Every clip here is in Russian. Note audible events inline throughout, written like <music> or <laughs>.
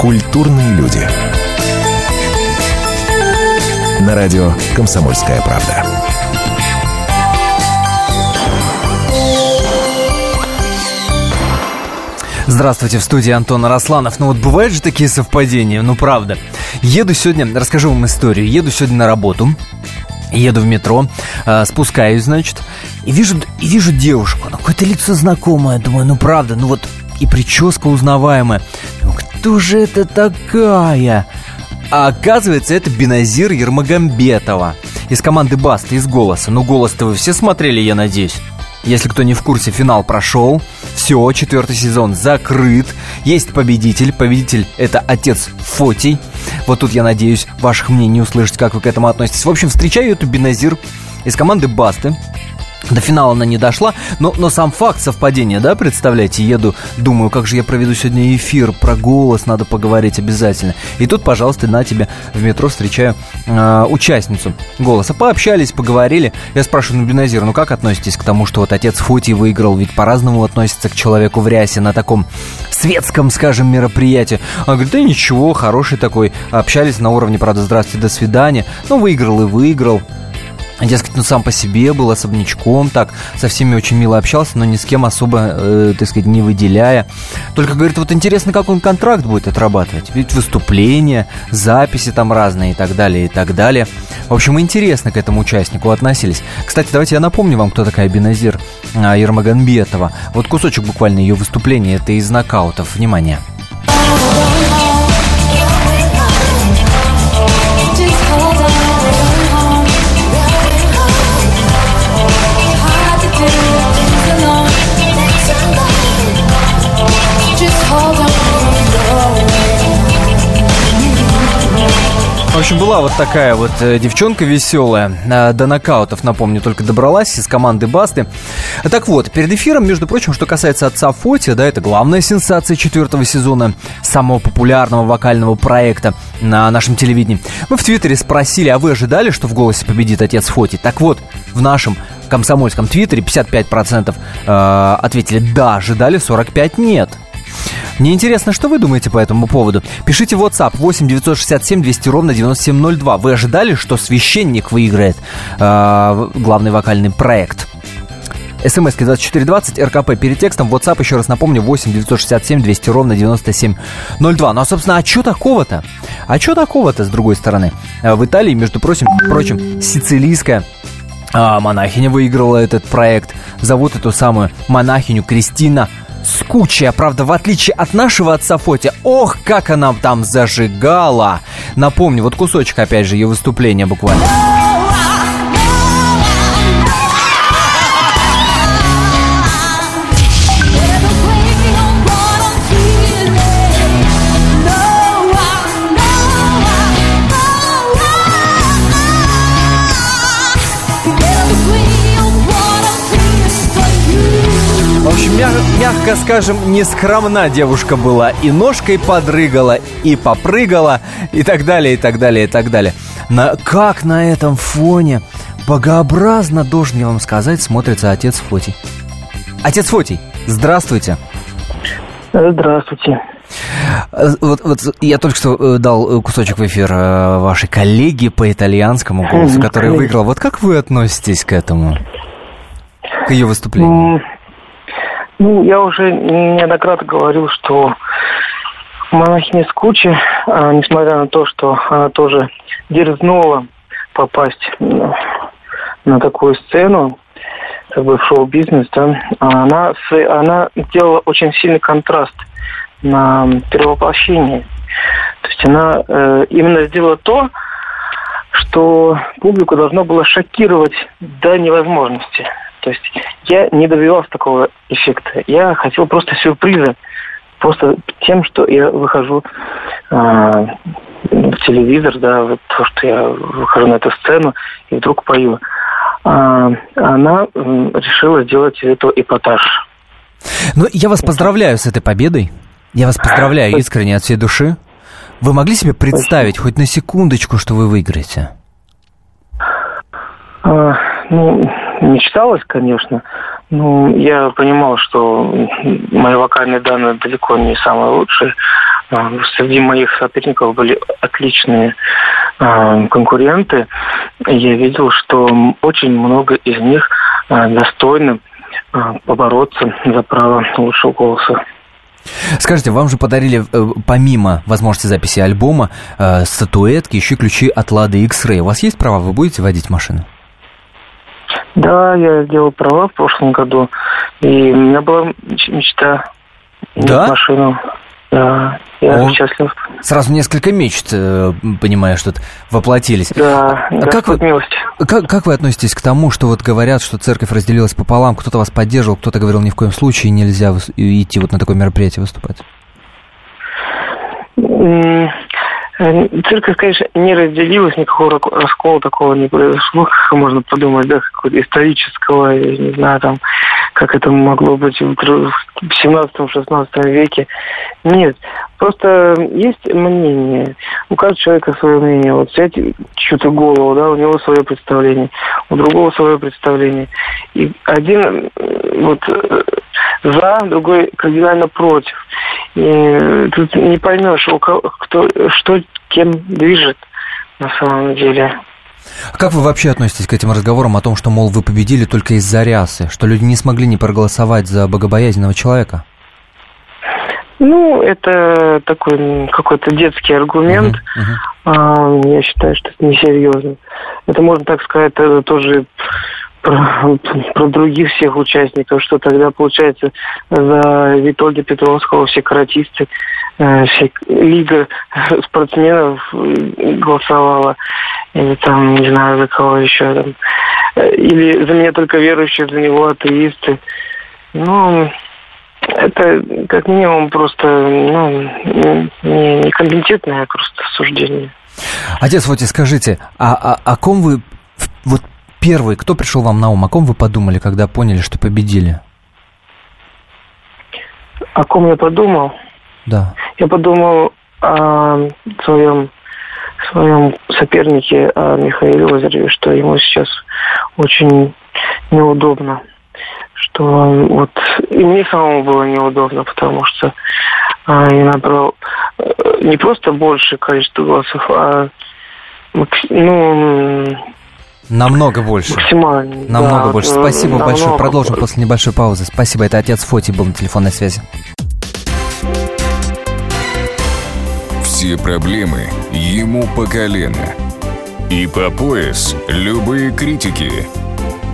Культурные люди. На радио «Комсомольская правда». Здравствуйте, в студии Антон Арасланов. Ну вот бывают же такие совпадения, ну правда. Еду сегодня, расскажу вам историю. Еду сегодня на работу, еду в метро, э, спускаюсь, значит, и вижу, и вижу девушку. Ну, какое-то лицо знакомое. Думаю, ну правда, ну вот и прическа узнаваемая. Кто же это такая? А оказывается, это Беназир Ермагамбетова из команды Баста, из «Голоса». Ну, «Голос»-то вы все смотрели, я надеюсь. Если кто не в курсе, финал прошел. Все, четвертый сезон закрыт. Есть победитель. Победитель – это отец Фотий. Вот тут, я надеюсь, ваших мнений услышать, как вы к этому относитесь. В общем, встречаю эту Беназир из команды Басты. До финала она не дошла, но, но сам факт совпадения, да, представляете, еду, думаю, как же я проведу сегодня эфир, про голос надо поговорить обязательно. И тут, пожалуйста, на тебе в метро встречаю э, участницу голоса. Пообщались, поговорили. Я спрашиваю, ну, Беназир, ну как относитесь к тому, что вот отец Фоти выиграл? Ведь по-разному относится к человеку в рясе на таком светском, скажем, мероприятии. Он говорит, да ничего, хороший такой. Общались на уровне, правда, здравствуйте, до свидания. Ну, выиграл и выиграл. Дескать, ну сам по себе был особнячком, так, со всеми очень мило общался, но ни с кем особо, э, так сказать, не выделяя. Только, говорит, вот интересно, как он контракт будет отрабатывать. Ведь выступления, записи там разные и так далее, и так далее. В общем, интересно к этому участнику относились. Кстати, давайте я напомню вам, кто такая Беназир э, Ермаганбетова. Вот кусочек буквально ее выступления, это из нокаутов. Внимание. В общем, была вот такая вот э, девчонка веселая. Э, до нокаутов, напомню, только добралась из команды Басты. Так вот, перед эфиром, между прочим, что касается отца Фоти, да, это главная сенсация четвертого сезона самого популярного вокального проекта на нашем телевидении. Мы в Твиттере спросили, а вы ожидали, что в голосе победит отец Фоти? Так вот, в нашем комсомольском твиттере 55% э, ответили «да», ожидали, 45% «нет». Мне интересно, что вы думаете по этому поводу? Пишите в WhatsApp 8 967 200 ровно 9702. Вы ожидали, что священник выиграет э, главный вокальный проект? смс 2420, РКП перед текстом, WhatsApp, еще раз напомню, 8 967 200 ровно 9702. Ну, а, собственно, а что такого-то? А что такого-то, с другой стороны? Э, в Италии, между прочим, прочим сицилийская а, монахиня выиграла этот проект. Зовут эту самую монахиню Кристина скучая, правда, в отличие от нашего отца Фоти. Ох, как она там зажигала! Напомню, вот кусочек, опять же, ее выступления буквально. Мягко скажем, не скромна девушка была. И ножкой подрыгала, и попрыгала, и так далее, и так далее, и так далее. На, как на этом фоне богообразно, должен я вам сказать, смотрится отец Фотий. Отец Фотий, здравствуйте. Здравствуйте. Вот, вот я только что э, дал кусочек в эфир э, вашей коллеги по итальянскому голосу, который выиграл. Вот как вы относитесь к этому? К ее выступлению? Ну, я уже неоднократно говорил, что монахиня Скучи, а, несмотря на то, что она тоже дерзнула попасть на, такую сцену, как бы в шоу-бизнес, да, она, она делала очень сильный контраст на перевоплощение. То есть она э, именно сделала то, что публику должно было шокировать до невозможности. То есть я не добивался такого эффекта. Я хотел просто сюрприза. Просто тем, что я выхожу э, в телевизор, да, вот то, что я выхожу на эту сцену и вдруг пою. А, она э, решила сделать это эпатаж. Ну, я вас поздравляю с этой победой. Я вас поздравляю искренне от всей души. Вы могли себе представить хоть на секундочку, что вы выиграете? А, ну, мечталось, конечно. Ну, я понимал, что мои вокальные данные далеко не самые лучшие. среди моих соперников были отличные конкуренты. Я видел, что очень много из них достойны побороться за право лучшего голоса. Скажите, вам же подарили, э, помимо возможности записи альбома, э, статуэтки, еще ключи от Лады X-Ray. У вас есть права? Вы будете водить машину? Да, я сделал права в прошлом году. И у меня была мечта да? машину. Да, я О, счастлив. Сразу несколько мечт, э, понимаю, что воплотились. Да, а как вы, милость. Как, как вы относитесь к тому, что вот говорят, что церковь разделилась пополам, кто-то вас поддерживал, кто-то говорил, ни в коем случае нельзя идти вот на такое мероприятие выступать? Церковь, конечно, не разделилась, никакого раскола такого не произошло, как можно подумать, да, какого-то исторического, я не знаю, там, как это могло быть в 17-16 веке. Нет, просто есть мнение. У каждого человека свое мнение. Вот взять чью-то голову, да, у него свое представление, у другого свое представление. И один вот за, другой кардинально против. И тут не поймешь, у кого, кто, что кем движет на самом деле. Как вы вообще относитесь к этим разговорам о том, что, мол, вы победили только из-за рясы, что люди не смогли не проголосовать за богобоязненного человека? Ну, это такой какой-то детский аргумент. Uh-huh, uh-huh. Я считаю, что это несерьезно. Это можно так сказать, тоже про, про других всех участников, что тогда, получается, за Витольда Петровского все каратисты, э, все лига спортсменов голосовала, или там, не знаю, за кого еще там, э, или за меня только верующие, за него атеисты. Ну, это как минимум просто ну, не, не просто суждение. Отец, вот и скажите, а, а о ком вы вот Первый, кто пришел вам на ум? О ком вы подумали, когда поняли, что победили? О ком я подумал? Да. Я подумал о своем, своем сопернике, Михаиле Лазареве, что ему сейчас очень неудобно. Что вот и мне самому было неудобно, потому что а, я набрал э, не просто большее количество голосов, а ну, Намного больше. Максимально. Намного да, больше. Спасибо намного большое. Продолжим больше. после небольшой паузы. Спасибо. Это отец Фоти был на телефонной связи. Все проблемы ему по колено. И по пояс любые критики.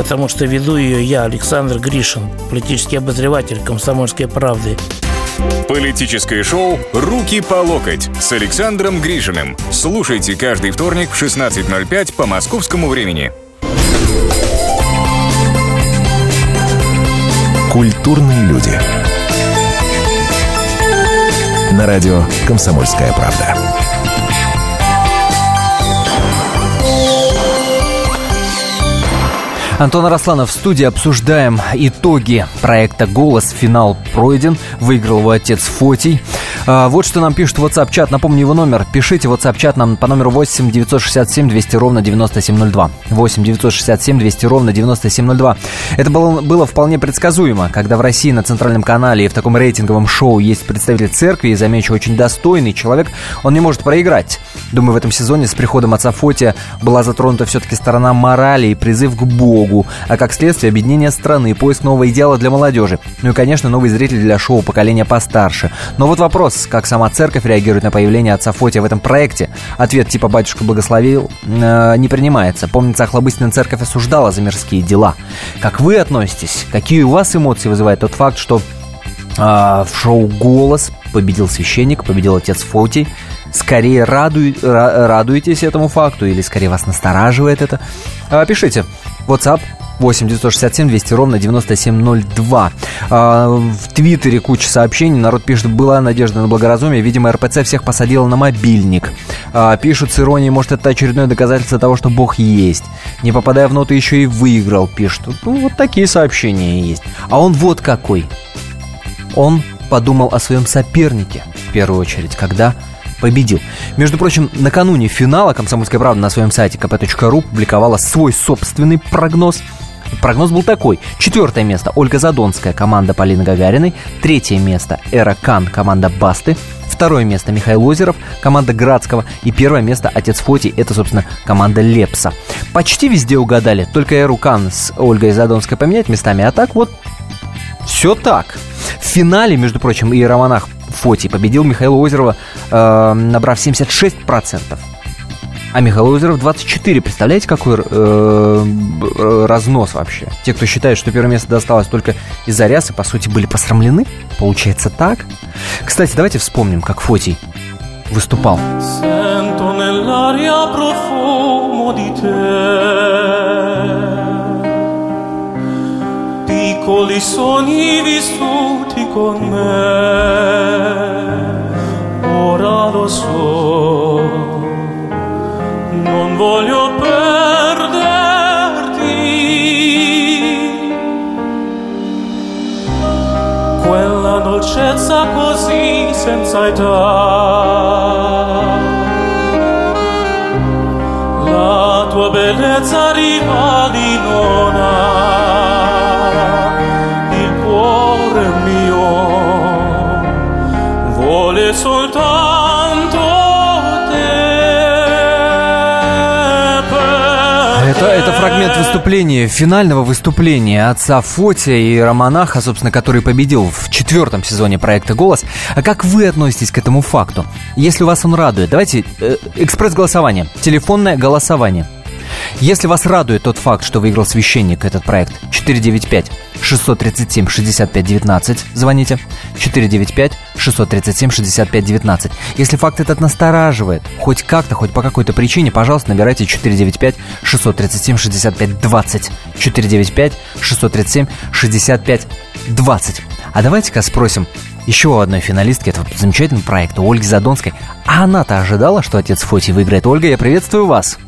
потому что веду ее я, Александр Гришин, политический обозреватель «Комсомольской правды». Политическое шоу «Руки по локоть» с Александром Грижиным. Слушайте каждый вторник в 16.05 по московскому времени. Культурные люди. На радио «Комсомольская правда». Антон Арасланов в студии обсуждаем итоги проекта «Голос». Финал пройден. Выиграл его отец Фотий. А, вот что нам пишет WhatsApp-чат. Напомню его номер. Пишите WhatsApp-чат нам по номеру 8 967 200 ровно 9702. 8 967 200 ровно 9702. Это было, было вполне предсказуемо, когда в России на центральном канале и в таком рейтинговом шоу есть представитель церкви, и, замечу, очень достойный человек, он не может проиграть. Думаю, в этом сезоне с приходом отца Фотия была затронута все-таки сторона морали и призыв к Богу, а как следствие объединение страны, поиск нового идеала для молодежи. Ну и, конечно, новый зритель для шоу поколения постарше. Но вот вопрос, вопрос, как сама церковь реагирует на появление отца Фотия в этом проекте. Ответ типа «батюшка благословил» э, не принимается. Помнится, Охлобыстина церковь осуждала за мирские дела. Как вы относитесь? Какие у вас эмоции вызывает тот факт, что э, в шоу «Голос» победил священник, победил отец Фотий? Скорее радуй, радуетесь этому факту или скорее вас настораживает это? Э, пишите. WhatsApp 8 967 200 ровно 9702. А, в Твиттере куча сообщений. Народ пишет, была надежда на благоразумие. Видимо, РПЦ всех посадила на мобильник. А, пишут с иронией, может, это очередное доказательство того, что Бог есть. Не попадая в ноты, еще и выиграл, пишут. Ну, вот такие сообщения есть. А он вот какой. Он подумал о своем сопернике, в первую очередь, когда победил. Между прочим, накануне финала «Комсомольская правда» на своем сайте kp.ru публиковала свой собственный прогноз. Прогноз был такой. Четвертое место Ольга Задонская, команда Полины Гагариной. Третье место Эра Кан, команда Басты. Второе место Михаил Озеров, команда Градского. И первое место Отец Фоти, это, собственно, команда Лепса. Почти везде угадали, только Эру Кан с Ольгой Задонской поменять местами. А так вот, все так. В финале, между прочим, и Романах Фоти победил Михаила Озерова, э, набрав 76%. А Михаил Озеров 24. Представляете, какой э, разнос вообще? Те, кто считает, что первое место досталось только из-за рясы, по сути, были посрамлены. Получается так. Кстати, давайте вспомним, как Фотий выступал. piccoli sogni vissuti con me. Ora lo so, non voglio perderti. Quella dolcezza così senza età. La tua bellezza rivali non ha. Фрагмент выступления, финального выступления отца Фотия и Романаха, собственно, который победил в четвертом сезоне проекта «Голос». А как вы относитесь к этому факту? Если вас он радует, давайте э, экспресс-голосование, телефонное голосование. Если вас радует тот факт, что выиграл священник этот проект, 495 637 65 19. Звоните. 495 637 65 19. Если факт этот настораживает, хоть как-то, хоть по какой-то причине, пожалуйста, набирайте 495 637 65 20. 495 637 65 20. А давайте-ка спросим еще одной финалистки этого замечательного проекта, Ольги Задонской. А она-то ожидала, что отец Фоти выиграет. Ольга, я приветствую вас.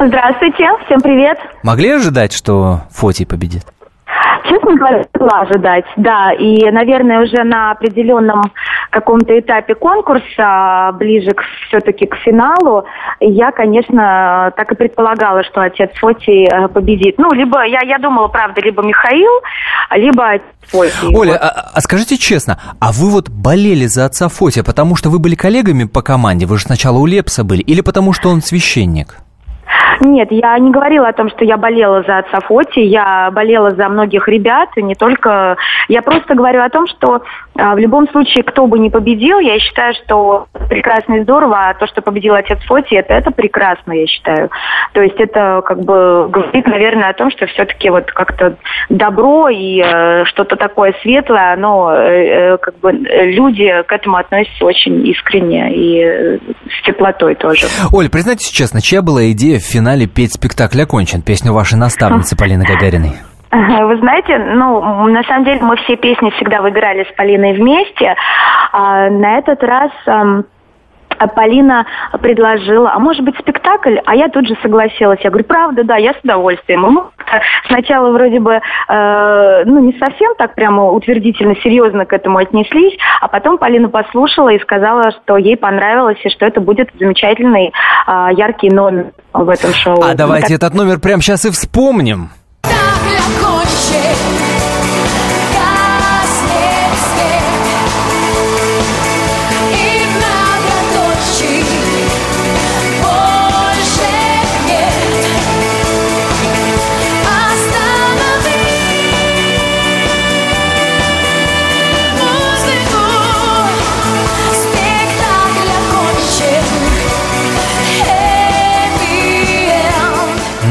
Здравствуйте, всем привет. Могли ожидать, что Фоти победит? Честно говоря, могла ожидать, да. И, наверное, уже на определенном каком-то этапе конкурса, ближе к, все-таки к финалу, я, конечно, так и предполагала, что отец Фоти э, победит. Ну, либо, я, я думала, правда, либо Михаил, либо Фоти. Оля, вот. а, а скажите честно, а вы вот болели за отца Фоти, потому что вы были коллегами по команде, вы же сначала у Лепса были, или потому что он священник? Нет, я не говорила о том, что я болела за отца Фоти, я болела за многих ребят, и не только... Я просто говорю о том, что а, в любом случае, кто бы ни победил, я считаю, что прекрасно и здорово, а то, что победил отец Фоти, это, это прекрасно, я считаю. То есть это как бы говорит, наверное, о том, что все-таки вот как-то добро и э, что-то такое светлое, оно э, э, как бы люди к этому относятся очень искренне и э, с теплотой тоже. Оль, признайтесь честно, чья была идея в финале петь спектакль «Окончен», песню вашей наставницы Полины Гагариной? Вы знаете, ну, на самом деле мы все песни всегда выиграли с Полиной вместе. А на этот раз Полина предложила, а может быть спектакль? А я тут же согласилась. Я говорю, правда, да, я с удовольствием. Мы сначала вроде бы, э, ну, не совсем так прямо утвердительно, серьезно к этому отнеслись, а потом Полина послушала и сказала, что ей понравилось, и что это будет замечательный, э, яркий номер в этом шоу. А давайте этот номер прямо сейчас и вспомним.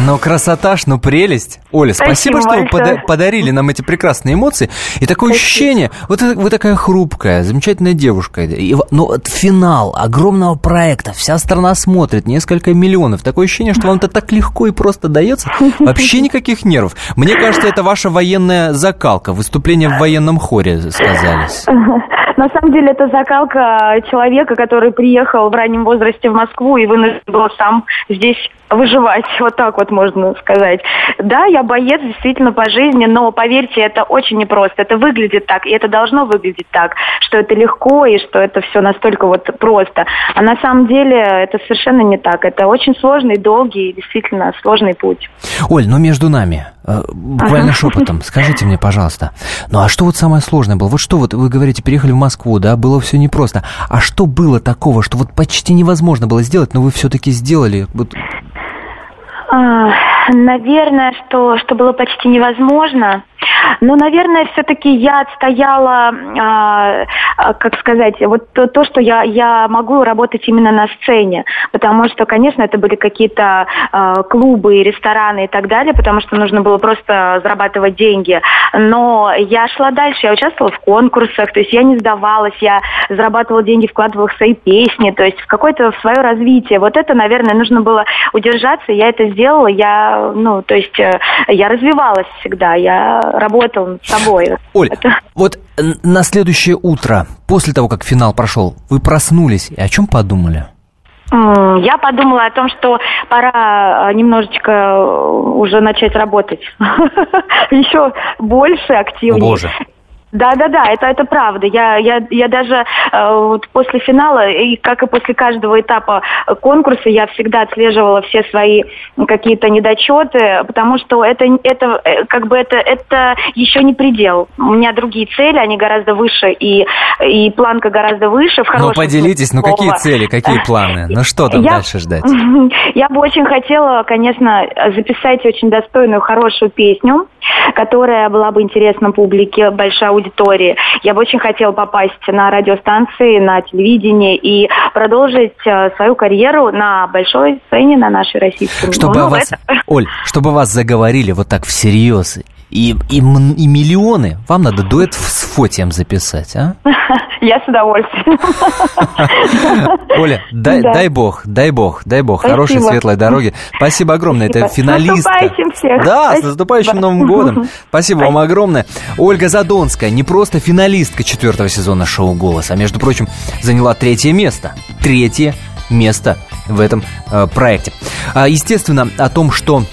Ну, красота ж, ну прелесть. Оля, спасибо, Спасибо что вы пода- подарили нам эти прекрасные эмоции. И такое ощущение, вот вы такая хрупкая, замечательная девушка. И, ну, вот финал огромного проекта, вся страна смотрит, несколько миллионов. Такое ощущение, что вам это так легко и просто дается. Вообще никаких нервов. Мне кажется, это ваша военная закалка, выступление в военном хоре сказались. На самом деле это закалка человека, который приехал в раннем возрасте в Москву и вынужден был сам здесь выживать, вот так вот можно сказать. Да, я боец действительно по жизни, но поверьте, это очень непросто. Это выглядит так, и это должно выглядеть так, что это легко и что это все настолько вот просто. А на самом деле это совершенно не так. Это очень сложный, долгий, и действительно сложный путь. Оль, ну между нами, э, буквально шепотом, скажите мне, пожалуйста, ну а что вот самое сложное было? Вот что вот вы говорите, переехали в Москву, да, было все непросто. А что было такого, что вот почти невозможно было сделать, но вы все-таки сделали? Вот Наверное, что, что было почти невозможно. Но, наверное, все-таки я отстояла, а, как сказать, вот то, то, что я, я могу работать именно на сцене. Потому что, конечно, это были какие-то а, клубы, рестораны и так далее, потому что нужно было просто зарабатывать деньги. Но я шла дальше, я участвовала в конкурсах, то есть я не сдавалась, я зарабатывала деньги, вкладывала в свои песни, то есть в какое-то свое развитие. Вот это, наверное, нужно было удержаться, я это сделала, я, ну, то есть э, я развивалась всегда, я работала над собой. Оль, Это- вот на следующее утро, после того, как финал прошел, вы проснулись и о чем подумали? Я подумала о том, что пора э, немножечко э, уже начать работать. <laughs> Еще больше, активнее. Боже. Да, да, да, это, это правда. Я, я, я даже э, вот после финала, и как и после каждого этапа э, конкурса, я всегда отслеживала все свои какие-то недочеты, потому что это, это э, как бы это, это еще не предел. У меня другие цели, они гораздо выше, и, и планка гораздо выше. В Ну поделитесь, ну какие цели, какие планы? Ну что там Я- дальше ждать? <laughs> Я бы очень хотела, конечно, записать очень достойную, хорошую песню, которая была бы интересна публике, большой аудитории. Я бы очень хотела попасть на радиостанции, на телевидение и продолжить э, свою карьеру на большой сцене, на нашей российской. Чтобы Ну, о вас, это- Оль, чтобы вас заговорили вот так всерьез, и, и, и миллионы, вам надо дуэт с Фотием записать, а? <laughs> Я с удовольствием. <laughs> Оля, дай, Да. дай бог, дай бог, дай бог, Спасибо. хорошей светлой дороги. Спасибо огромное, это Спасибо. С финалистка. наступающим всех. Да, с Спасибо. наступающим Новым годом. Спасибо вам огромное. Ольга Задонская, не просто финалистка четвертого сезона шоу «Голос», а, между прочим, заняла третье место. Третье место в этом э, проекте. А, естественно, о том, что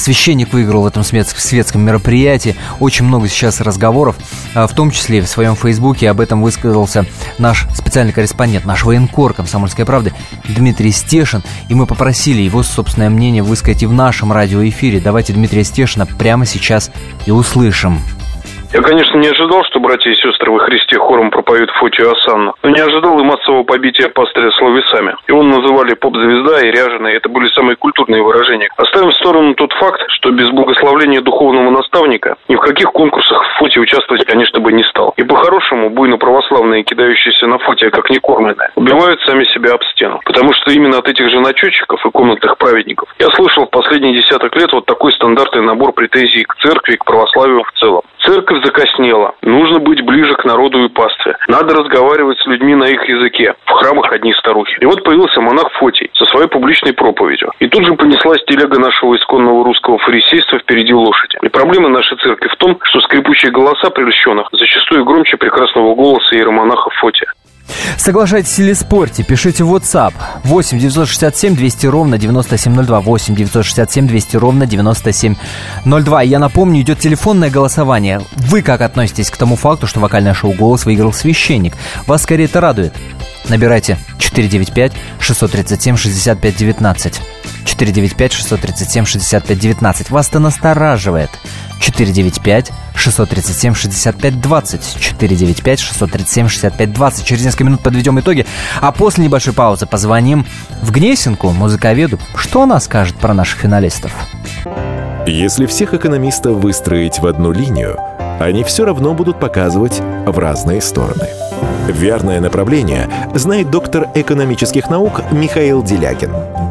Священник выиграл в этом свет- светском мероприятии. Очень много сейчас разговоров, а, в том числе в своем фейсбуке. Об этом высказался наш специальный корреспондент, наш военкор «Комсомольской правды» Дмитрий Стешин. И мы попросили его собственное мнение высказать и в нашем радиоэфире. Давайте Дмитрия Стешина прямо сейчас и услышим. Я, конечно, не ожидал, что братья и сестры во Христе хором пропоют Фотию Асанну, но не ожидал и массового побития пастыря словесами. Его называли поп-звезда и ряженый, это были самые культурные выражения. Оставим в сторону тот факт, что без благословления духовного наставника ни в каких конкурсах Фоти участвовать, конечно, бы не стал. И по-хорошему, буйно православные, кидающиеся на Фотия как некормленные, убивают сами себя об стену. Потому что именно от этих же начетчиков и комнатных праведников я слышал в последние десяток лет вот такой стандартный набор претензий к церкви и к православию в целом. Церковь закоснела. Нужно быть ближе к народу и пастве. Надо разговаривать с людьми на их языке. В храмах одни старухи. И вот появился монах Фотий со своей публичной проповедью. И тут же понеслась телега нашего исконного русского фарисейства впереди лошади. И проблема нашей церкви в том, что скрипучие голоса прельщенных зачастую громче прекрасного голоса иеромонаха Фотия. Соглашайтесь или спорьте, пишите в WhatsApp 8 967 200 ровно 9702 8 967 200 ровно 9702. Я напомню, идет телефонное голосование. Вы как относитесь к тому факту, что вокальное шоу «Голос» выиграл священник? Вас скорее это радует? Набирайте 495 637 65 19. 495 637 65 19. Вас-то настораживает. 495 637 65 20 495 637 65 20 Через несколько минут подведем итоги А после небольшой паузы позвоним в Гнесинку, музыковеду Что она скажет про наших финалистов? Если всех экономистов выстроить в одну линию, они все равно будут показывать в разные стороны. Верное направление знает доктор экономических наук Михаил Делякин.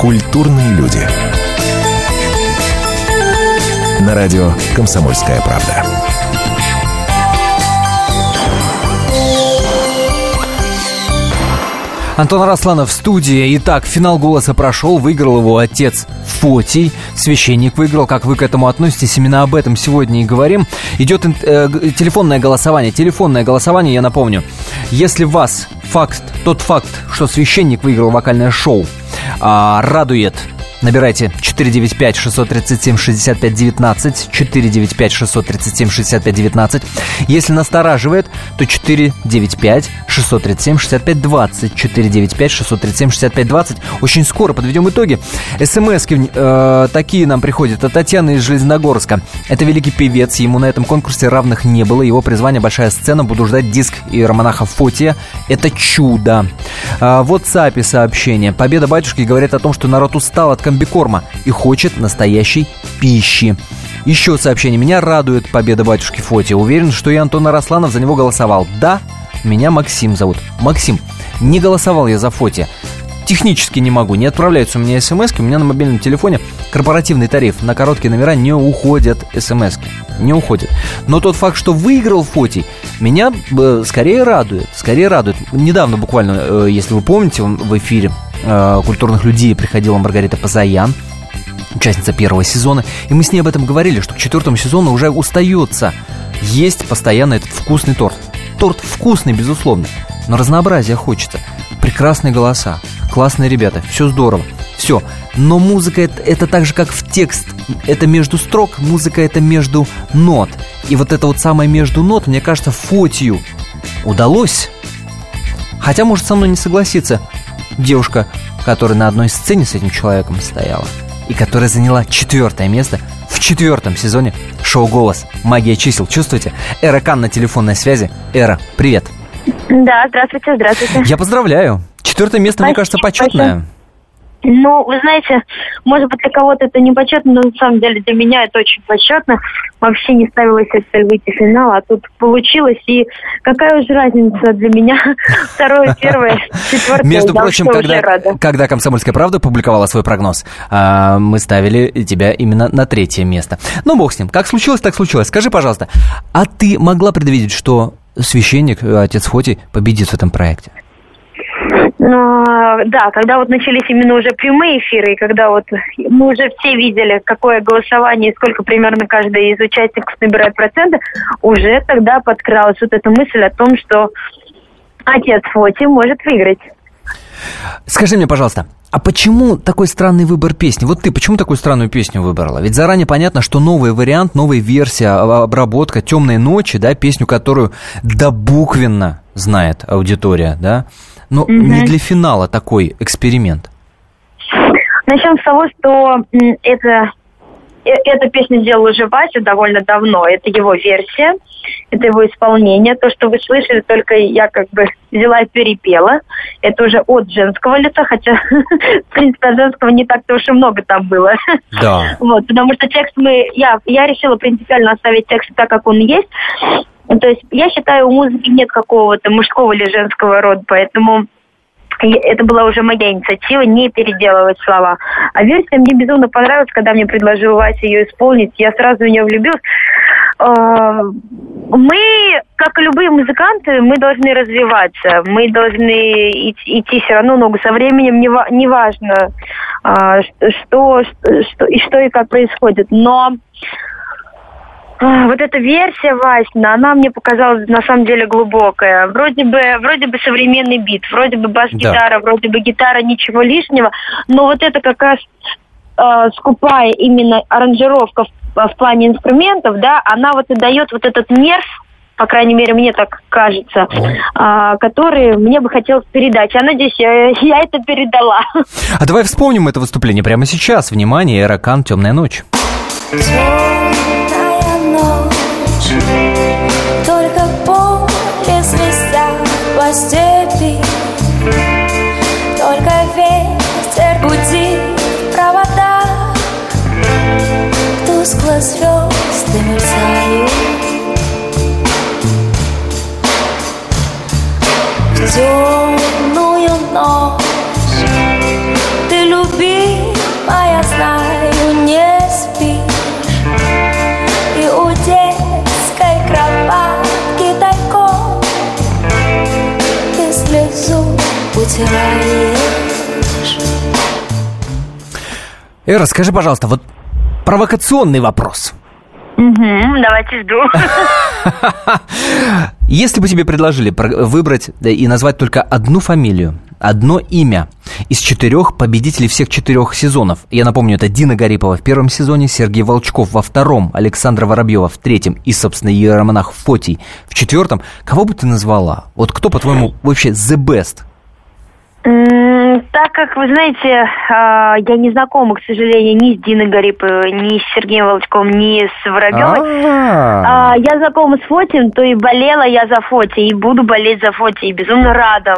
Культурные люди. На радио «Комсомольская правда». Антон Арасланов в студии. Итак, финал «Голоса» прошел, выиграл его отец Фотий. Священник выиграл. Как вы к этому относитесь? Именно об этом сегодня и говорим. Идет э, телефонное голосование. Телефонное голосование, я напомню. Если вас факт, тот факт, что священник выиграл вокальное шоу, радует Набирайте 495-637-65-19, 495-637-65-19. Если настораживает, то 495-637-65-20, 495-637-65-20. Очень скоро подведем итоги. смс э, такие нам приходят от Татьяны из Железногорска. Это великий певец, ему на этом конкурсе равных не было. Его призвание «Большая сцена». Буду ждать диск Иеромонаха Фотия. Это чудо. А, в WhatsApp сообщение. Победа батюшки говорит о том, что народ устал от комбикорма и хочет настоящей пищи. Еще сообщение. Меня радует победа батюшки Фоти. Уверен, что и Антон Арасланов за него голосовал. Да, меня Максим зовут. Максим, не голосовал я за Фоти. Технически не могу, не отправляются у меня смс У меня на мобильном телефоне корпоративный тариф. На короткие номера не уходят смс. Не уходят. Но тот факт, что выиграл Фотий, меня э, скорее радует. Скорее радует. Недавно буквально, э, если вы помните, в эфире э, культурных людей приходила Маргарита Пазаян, участница первого сезона, и мы с ней об этом говорили, что к четвертому сезону уже устается есть постоянно этот вкусный торт. Торт вкусный, безусловно, но разнообразия хочется. Прекрасные голоса, классные ребята, все здорово, все. Но музыка это, это так же, как в текст. Это между строк, музыка это между нот. И вот это вот самое между нот, мне кажется, Фотию удалось. Хотя может со мной не согласиться девушка, которая на одной сцене с этим человеком стояла и которая заняла четвертое место в четвертом сезоне шоу «Голос. Магия чисел». Чувствуете? Эра Кан на телефонной связи. Эра, привет. Да, здравствуйте, здравствуйте. Я поздравляю. Четвертое место, Спасибо, мне кажется, почетное. Большое. Ну, вы знаете, может быть, для кого-то это не почетно, но на самом деле для меня это очень почетно. Вообще не ставилась цель выйти в финал, а тут получилось. И какая уже разница для меня <laughs> второе, <laughs> первое, четвертое. Между прочим, когда, когда «Комсомольская правда» публиковала свой прогноз, а, мы ставили тебя именно на третье место. Ну, бог с ним. Как случилось, так случилось. Скажи, пожалуйста, а ты могла предвидеть, что священник, отец Фоти, победит в этом проекте? Но, да, когда вот начались именно уже прямые эфиры, и когда вот мы уже все видели, какое голосование и сколько примерно каждый из участников набирает проценты, уже тогда подкралась вот эта мысль о том, что отец Фоти может выиграть. Скажи мне, пожалуйста, а почему такой странный выбор песни? Вот ты почему такую странную песню выбрала? Ведь заранее понятно, что новый вариант, новая версия, а, обработка «Темные ночи», да, песню, которую добуквенно знает аудитория, да, но угу. не для финала такой эксперимент. Начнем с того, что это Эту песню сделал уже Вася довольно давно. Это его версия, это его исполнение. То, что вы слышали, только я как бы взяла и перепела. Это уже от женского лица, хотя, <laughs> в принципе, женского не так-то уж и много там было. Да. <laughs> Вот, потому что текст мы... Я, я решила принципиально оставить текст так, как он есть. То есть я считаю, у музыки нет какого-то мужского или женского рода, поэтому это была уже моя инициатива не переделывать слова. А версия мне безумно понравилась, когда мне предложил Вася ее исполнить. Я сразу в нее влюбилась. А, мы, как и любые музыканты, мы должны развиваться. Мы должны идти все равно ногу со временем. Неважно, а, что, что, и что и как происходит. Но вот эта версия Васина, она мне показалась на самом деле глубокая. Вроде бы, вроде бы современный бит, вроде бы бас-гитара, да. вроде бы гитара, ничего лишнего, но вот это как раз э, скупая именно аранжировка в, в плане инструментов, да, она вот и дает вот этот нерв по крайней мере, мне так кажется, а, которые мне бы хотелось передать. Я надеюсь, я, я это передала. А давай вспомним это выступление прямо сейчас. Внимание, Эракан «Темная ночь». Эра, скажи, пожалуйста, вот провокационный вопрос. Угу, давайте жду. <laughs> Если бы тебе предложили выбрать и назвать только одну фамилию, одно имя из четырех победителей всех четырех сезонов. Я напомню, это Дина Гарипова в первом сезоне, Сергей Волчков во втором, Александра Воробьева в третьем и, собственно, Иеромонах Фотий в четвертом. Кого бы ты назвала? Вот кто, по-твоему, вообще the best? Так как, вы знаете, а, я не знакома, к сожалению, ни с Диной Гариповой, ни с Сергеем Волчковым, ни с Воробьевой. А, А, я знакома с Фотием, то и болела я за Фоти, и буду болеть за Фоти, и безумно рада,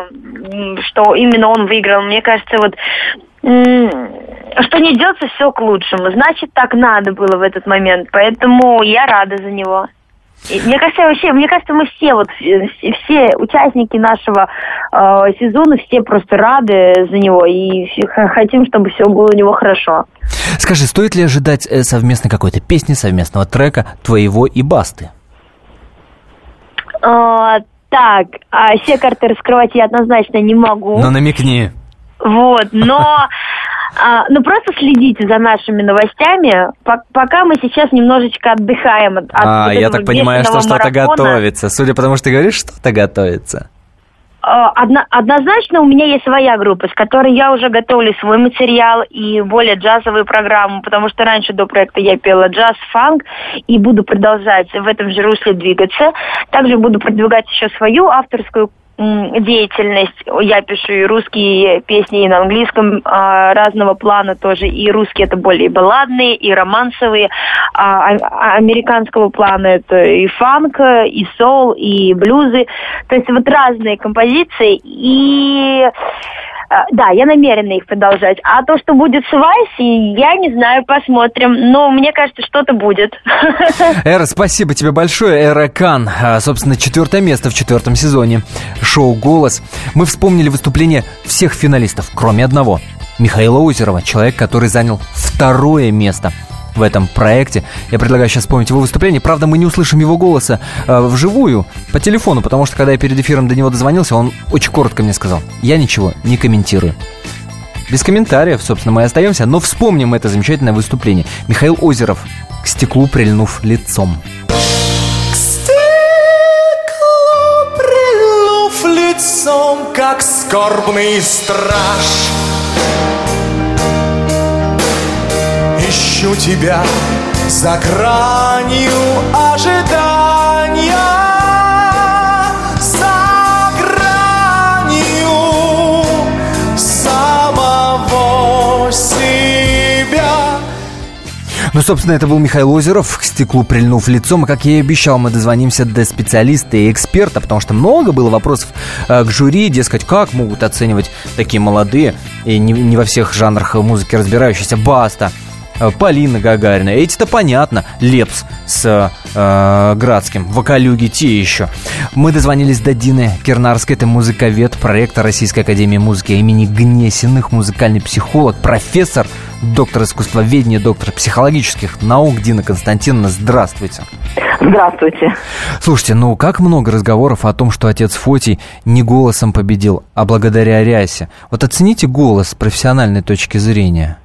что именно он выиграл. Мне кажется, вот что не делается, все к лучшему. Значит, так надо было в этот момент, поэтому я рада за него. Мне кажется, вообще, мне кажется, мы все вот э, все участники нашего э, сезона все просто рады за него и хотим, чтобы все было у него хорошо. Скажи, стоит ли ожидать э, совместной какой-то песни, совместного трека твоего и Басты? А, так, а все карты раскрывать я однозначно не могу. Ну, намекни. Вот, но а, ну просто следите за нашими новостями. Пок- пока мы сейчас немножечко отдыхаем от, от А, вот я так понимаю, что что-то готовится. Судя по тому, что ты говоришь, что-то готовится. А, одно- однозначно у меня есть своя группа, с которой я уже готовлю свой материал и более джазовую программу, потому что раньше до проекта я пела джаз, фанк, и буду продолжать в этом же русле двигаться. Также буду продвигать еще свою авторскую деятельность. Я пишу и русские песни, и на английском а, разного плана тоже. И русские это более балладные, и романсовые. А, а- американского плана это и фанк, и соул, и блюзы. То есть вот разные композиции. И а, да, я намерена их продолжать. А то, что будет с Васей, я не знаю, посмотрим. Но мне кажется, что-то будет. <laughs> Эра, спасибо тебе большое. Эра Кан, а, собственно, четвертое место в четвертом сезоне шоу «Голос». Мы вспомнили выступление всех финалистов, кроме одного. Михаила Озерова, человек, который занял второе место в этом проекте. Я предлагаю сейчас вспомнить его выступление. Правда, мы не услышим его голоса э, вживую по телефону, потому что когда я перед эфиром до него дозвонился, он очень коротко мне сказал, я ничего не комментирую. Без комментариев, собственно, мы и остаемся, но вспомним это замечательное выступление. Михаил Озеров, к стеклу прильнув лицом. прильнув лицом, как скорбный страж. Ищу тебя за гранью ожидания. Ну, собственно, это был Михаил Озеров, к стеклу прильнув лицом. И, как я и обещал, мы дозвонимся до специалиста и эксперта, потому что много было вопросов э, к жюри, дескать, как могут оценивать такие молодые и не, не во всех жанрах музыки разбирающиеся Баста, Полина Гагарина. Эти-то понятно, Лепс с э, Градским, Вокалюги, те еще. Мы дозвонились до Дины Кернарской, это музыковед, проектор Российской Академии Музыки имени Гнесиных, музыкальный психолог, профессор, доктор искусствоведения, доктор психологических наук Дина Константиновна. Здравствуйте. Здравствуйте. Слушайте, ну как много разговоров о том, что отец Фотий не голосом победил, а благодаря рясе. Вот оцените голос с профессиональной точки зрения.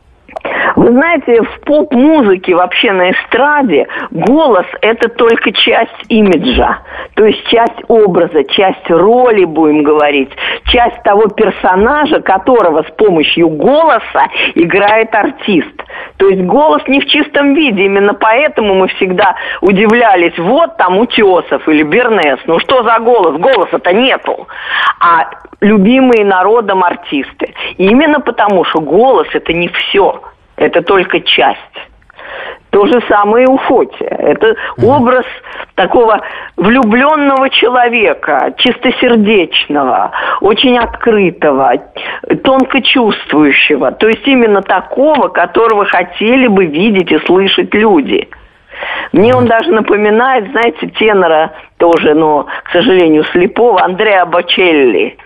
Вы знаете, в поп-музыке, вообще на эстраде, голос – это только часть имиджа. То есть часть образа, часть роли, будем говорить, часть того персонажа, которого с помощью голоса играет артист. То есть голос не в чистом виде, именно поэтому мы всегда удивлялись, вот там Утесов или Бернес, ну что за голос? Голоса-то нету. А любимые народом артисты. именно потому, что голос – это не все, это только часть. То же самое и у Фотия. Это образ такого влюбленного человека, чистосердечного, очень открытого, тонко чувствующего. То есть именно такого, которого хотели бы видеть и слышать люди. Мне он даже напоминает, знаете, тенора тоже, но, к сожалению, слепого Андреа Бачелли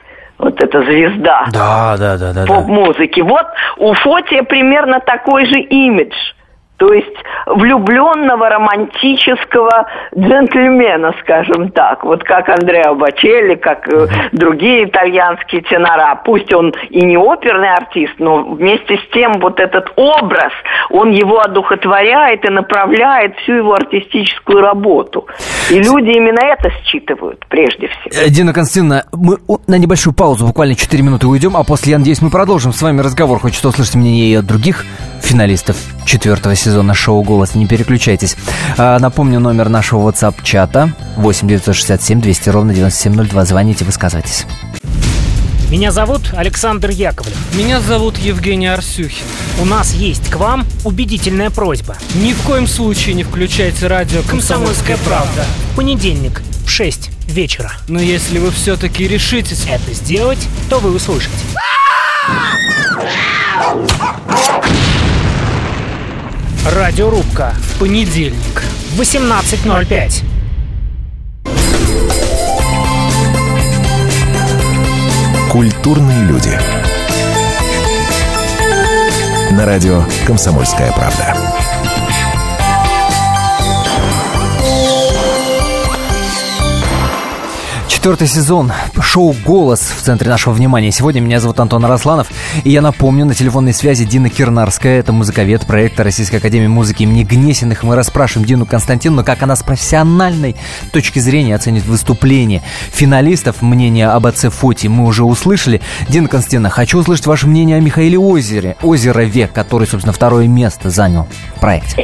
вот эта звезда да, да, да, да, поп-музыки. Вот у Фотия примерно такой же имидж – то есть влюбленного романтического джентльмена, скажем так, вот как Андреа Бачелли, как э, другие итальянские тенора. Пусть он и не оперный артист, но вместе с тем вот этот образ, он его одухотворяет и направляет всю его артистическую работу. И люди именно это считывают прежде всего. Э, Дина Константиновна, мы на небольшую паузу, буквально 4 минуты уйдем, а после, я надеюсь, мы продолжим с вами разговор. Хочется услышать мнение и от других финалистов четвертого сезона шоу «Голос». Не переключайтесь. А, напомню номер нашего WhatsApp-чата 8 967 200 ровно 9702. Звоните, высказывайтесь. Меня зовут Александр Яковлев. Меня зовут Евгений Арсюхин. У нас есть к вам убедительная просьба. Ни в коем случае не включайте радио «Комсомольская, правда». В понедельник в 6 вечера. Но если вы все-таки решитесь это сделать, то вы услышите. Радиорубка. Понедельник. В 18.05. Культурные люди. На радио «Комсомольская правда». Четвертый сезон шоу «Голос» в центре нашего внимания. Сегодня меня зовут Антон Арасланов, и я напомню, на телефонной связи Дина Кирнарская, это музыковед проекта Российской Академии Музыки имени Гнесиных. Мы расспрашиваем Дину Константиновну, как она с профессиональной точки зрения оценит выступление финалистов. Мнение об отце Фоти мы уже услышали. Дина Константиновна, хочу услышать ваше мнение о Михаиле Озере, Озерове, который, собственно, второе место занял в проекте.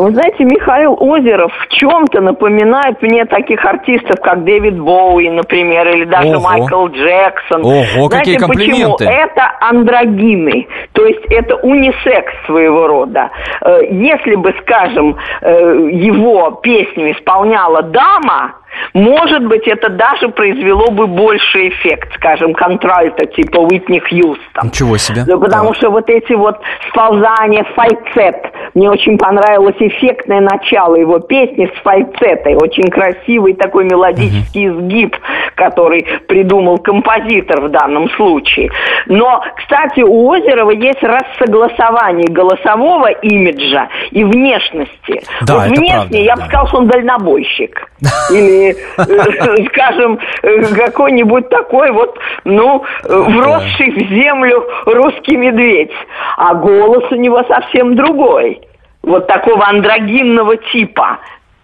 Вы знаете, Михаил Озеров в чем-то напоминает мне таких артистов, как Дэвид Боуи, например, или даже Ого. Майкл Джексон. Ого, знаете, какие комплименты. почему? Это андрогины, то есть это унисекс своего рода. Э, если бы, скажем, э, его песню исполняла дама, может быть, это даже произвело бы больший эффект, скажем, контральта типа Уитни Хьюстон. Ничего себе. Да, потому да. что вот эти вот сползания, фальцет. Мне очень понравилось эффектное начало его песни с фальцетой. Очень красивый такой мелодический угу. изгиб, который придумал композитор в данном случае. Но, кстати, у Озерова есть рассогласование голосового имиджа и внешности. Да, вот это внешне правда, я да. бы сказал, что он дальнобойщик. <laughs> Или Э, <laughs> скажем, э, какой-нибудь такой вот, ну, вросший в землю русский медведь. А голос у него совсем другой. Вот такого андрогинного типа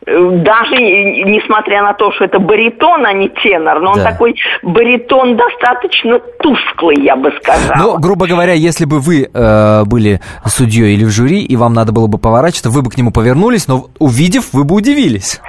даже несмотря на то, что это баритон, а не тенор, но да. он такой баритон достаточно тусклый, я бы сказала. Ну, грубо говоря, если бы вы э, были судьей или в жюри, и вам надо было бы поворачиваться, вы бы к нему повернулись, но увидев, вы бы удивились.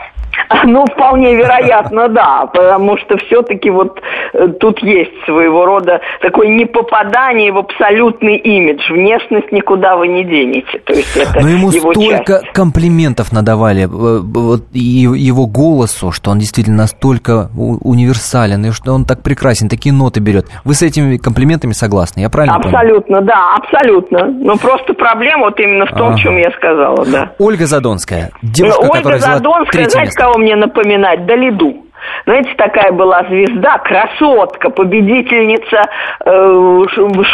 Ну, вполне вероятно, да, потому что все-таки вот э, тут есть своего рода такое непопадание в абсолютный имидж. Внешность никуда вы не денете. То есть это Но ему его столько часть. комплиментов надавали э, вот, его голосу, что он действительно настолько универсален, и что он так прекрасен, такие ноты берет. Вы с этими комплиментами согласны, я правильно Абсолютно, понял? да, абсолютно. Но просто проблема вот именно в том, ага. чем я сказала, да. Ольга Задонская, девушка, Ольга которая Задонская, знаете, место. кого мне напоминать? Долиду. Знаете, такая была звезда, красотка, победительница э,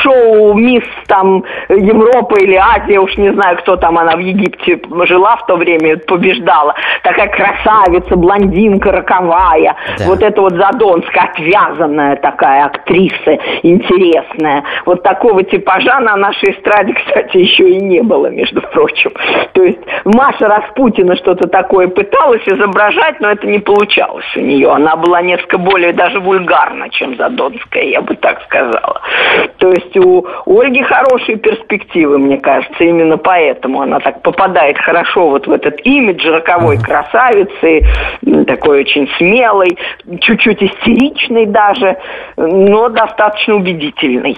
шоу «Мисс» там Европа или Азия, уж не знаю, кто там она в Египте жила в то время, побеждала. Такая красавица, блондинка, роковая. Да. Вот это вот Задонская, отвязанная такая актриса, интересная. Вот такого типажа на нашей эстраде, <laughs> кстати, еще и не было, между прочим. То есть Маша Распутина что-то такое пыталась изображать, но это не получалось у нее. Она была несколько более даже вульгарна, чем Задонская, я бы так сказала. То есть у Ольги хорошие перспективы, мне кажется, именно поэтому она так попадает хорошо вот в этот имидж роковой красавицы, такой очень смелой, чуть-чуть истеричной даже, но достаточно убедительной.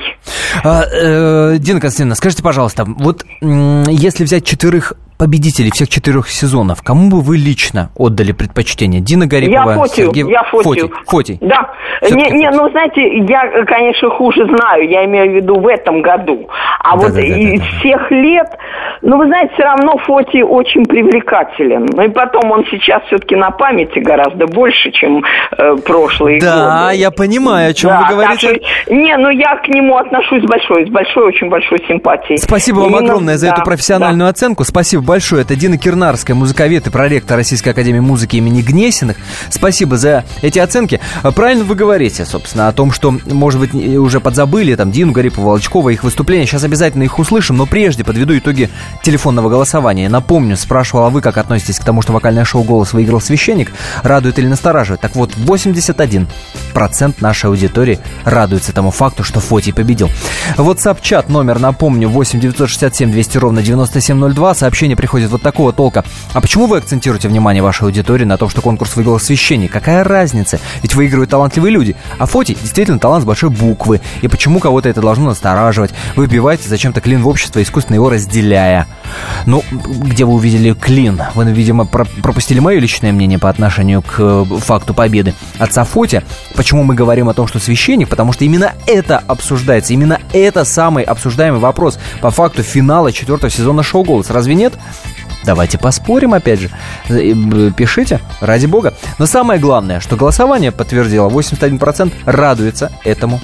А, э, Дина Константиновна, скажите, пожалуйста, вот если взять четверых победителей всех четырех сезонов, кому бы вы лично отдали предпочтение? Дина Гарипова, я Фотию, Сергей... Я Фотию. Фотий. Да. Не, не, ну, знаете, я, конечно, хуже знаю, я имею в виду в этом году. А да, вот да, да, из да, всех лет, ну, вы знаете, все равно Фотий очень привлекателен. Ну, и потом он сейчас все-таки на памяти гораздо больше, чем э, прошлые да, годы. Да, я понимаю, о чем да, вы говорите. Что, не, ну, я к нему отношусь с большой, с большой, очень большой симпатией. Спасибо вам Именно, огромное за да, эту профессиональную да. оценку. Спасибо большое. Это Дина Кирнарская, музыковед и проректор Российской Академии Музыки имени Гнесиных. Спасибо за эти оценки. А правильно вы говорите, собственно, о том, что, может быть, уже подзабыли, там, Дину Гарипова, Волчкова, их выступления. Сейчас обязательно их услышим, но прежде подведу итоги телефонного голосования. Напомню, спрашивал, а вы как относитесь к тому, что вокальное шоу «Голос» выиграл священник? Радует или настораживает? Так вот, 81% нашей аудитории радуется тому факту, что Фотий победил. WhatsApp-чат номер, напомню, 8 967 200 ровно 9702. Сообщение приходит вот такого толка. А почему вы акцентируете внимание вашей аудитории на том, что конкурс выиграл священник? Какая разница? Ведь выигрывают талантливые люди. А Фоти действительно талант с большой буквы. И почему кого-то это должно настораживать? Вы вбиваете зачем-то клин в общество, искусственно его разделяя. Ну, где вы увидели клин? Вы, видимо, про пропустили мое личное мнение по отношению к э, факту победы отца Фоти. Почему мы говорим о том, что священник? Потому что именно это обсуждается. Именно это самый обсуждаемый вопрос по факту финала четвертого сезона шоу «Голос». Разве нет? Давайте поспорим, опять же. Пишите, ради бога. Но самое главное, что голосование подтвердило, 81% радуется этому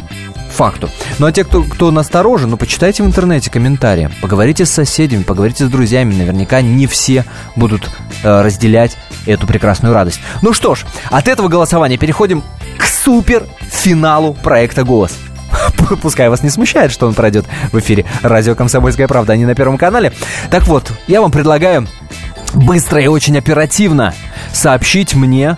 факту. Ну а те, кто, кто насторожен, ну почитайте в интернете комментарии, поговорите с соседями, поговорите с друзьями. Наверняка не все будут э, разделять эту прекрасную радость. Ну что ж, от этого голосования переходим к супер финалу проекта «Голос». Пускай вас не смущает, что он пройдет в эфире радио «Комсомольская правда», а не на Первом канале. Так вот, я вам предлагаю быстро и очень оперативно сообщить мне,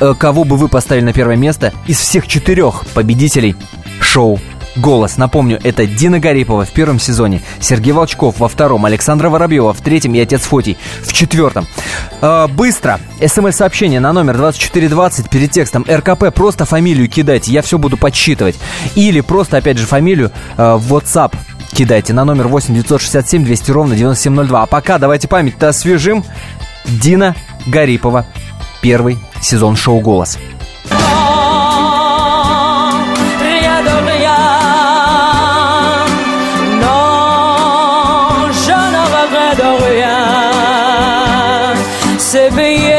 э, кого бы вы поставили на первое место из всех четырех победителей шоу Голос, напомню, это Дина Гарипова в первом сезоне, Сергей Волчков во втором, Александра Воробьева в третьем и отец Фотий в четвертом. Э, быстро. СМС-сообщение на номер 2420 перед текстом РКП. Просто фамилию кидайте, я все буду подсчитывать. Или просто, опять же, фамилию э, в WhatsApp кидайте на номер 8 967 200 ровно 9702. А пока давайте память-то освежим. Дина Гарипова. Первый сезон шоу «Голос». Say, but yeah.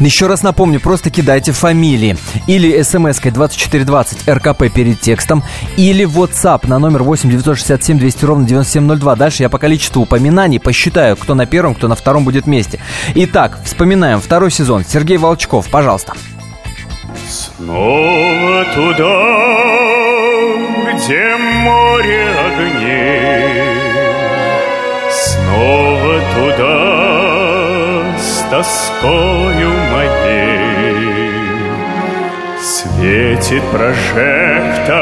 Еще раз напомню, просто кидайте фамилии. Или смс-кой 2420 РКП перед текстом, или WhatsApp на номер 8 967 200 ровно 9702. Дальше я по количеству упоминаний посчитаю, кто на первом, кто на втором будет вместе. Итак, вспоминаем второй сезон. Сергей Волчков, пожалуйста. Снова туда, где море огней, Снова туда с тоскою Светит прожектор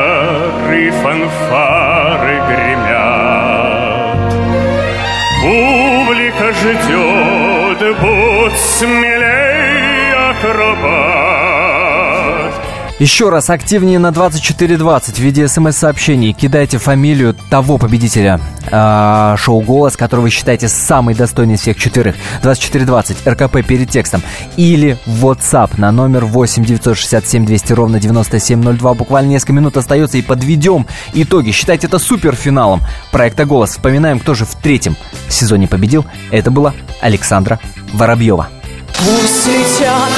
и фанфары гремят. Публика ждет, будь смелей акробат. Еще раз, активнее на 2420 в виде смс-сообщений. Кидайте фамилию того победителя э, шоу «Голос», который вы считаете самый достойный из всех четверых. 2420, РКП перед текстом. Или WhatsApp на номер 8 967 200 ровно 9702. Буквально несколько минут остается и подведем итоги. Считайте это суперфиналом проекта «Голос». Вспоминаем, кто же в третьем сезоне победил. Это была Александра Воробьева. Пусть летят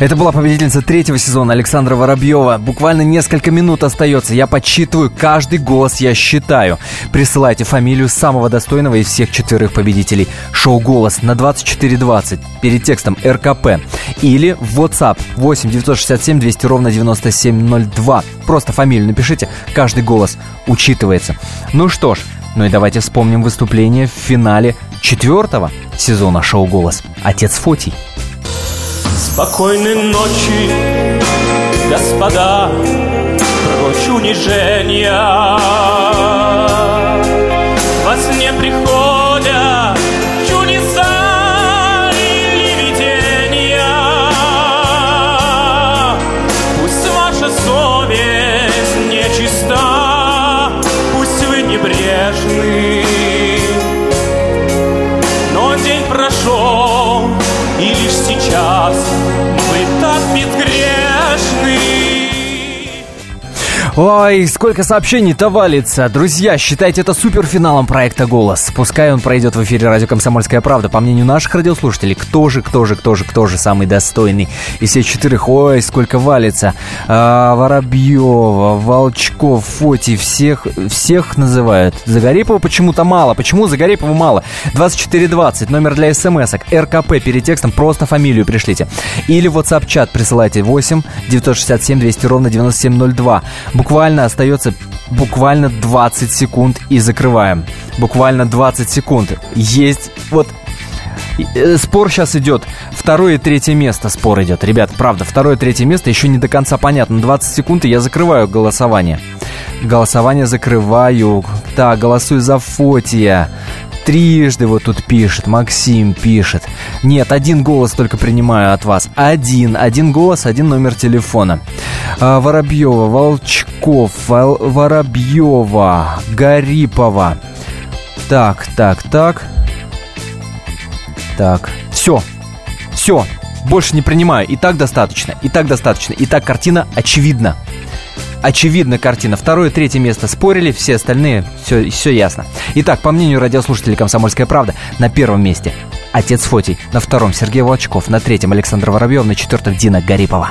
Это была победительница третьего сезона Александра Воробьева. Буквально несколько минут остается. Я подсчитываю каждый голос, я считаю. Присылайте фамилию самого достойного из всех четверых победителей. Шоу «Голос» на 2420 перед текстом РКП. Или в WhatsApp 8 967 200 ровно 9702. Просто фамилию напишите. Каждый голос учитывается. Ну что ж, ну и давайте вспомним выступление в финале четвертого сезона шоу «Голос». Отец Фотий. Спокойной ночи, господа, прочь унижения. Ой, сколько сообщений-то валится. Друзья, считайте это суперфиналом проекта «Голос». Пускай он пройдет в эфире радио «Комсомольская правда». По мнению наших радиослушателей, кто же, кто же, кто же, кто же самый достойный из всех четырех? Ой, сколько валится. А, Воробьева, Волчков, Фоти, всех, всех называют. Загорипова почему-то мало. Почему Загорипова мало? 2420, номер для смс-ок, РКП перед текстом, просто фамилию пришлите. Или WhatsApp-чат присылайте 8 967 200 ровно 9702. Буквально остается буквально 20 секунд и закрываем. Буквально 20 секунд. Есть вот э, Спор сейчас идет. Второе и третье место спор идет. Ребят, правда, второе и третье место еще не до конца понятно. 20 секунд, и я закрываю голосование. Голосование закрываю. Так, голосую за Фотия. Трижды вот тут пишет, Максим пишет. Нет, один голос только принимаю от вас. Один, один голос, один номер телефона. А, Воробьева, Волчков, Вол- Воробьева, Гарипова. Так, так, так. Так, все, все, больше не принимаю. И так достаточно, и так достаточно. И так картина очевидна. Очевидна картина. Второе третье место спорили, все остальные, все, все ясно. Итак, по мнению радиослушателей «Комсомольская правда», на первом месте отец Фотий, на втором Сергей Волчков, на третьем Александр Воробьев, на четвертом Дина Гарипова.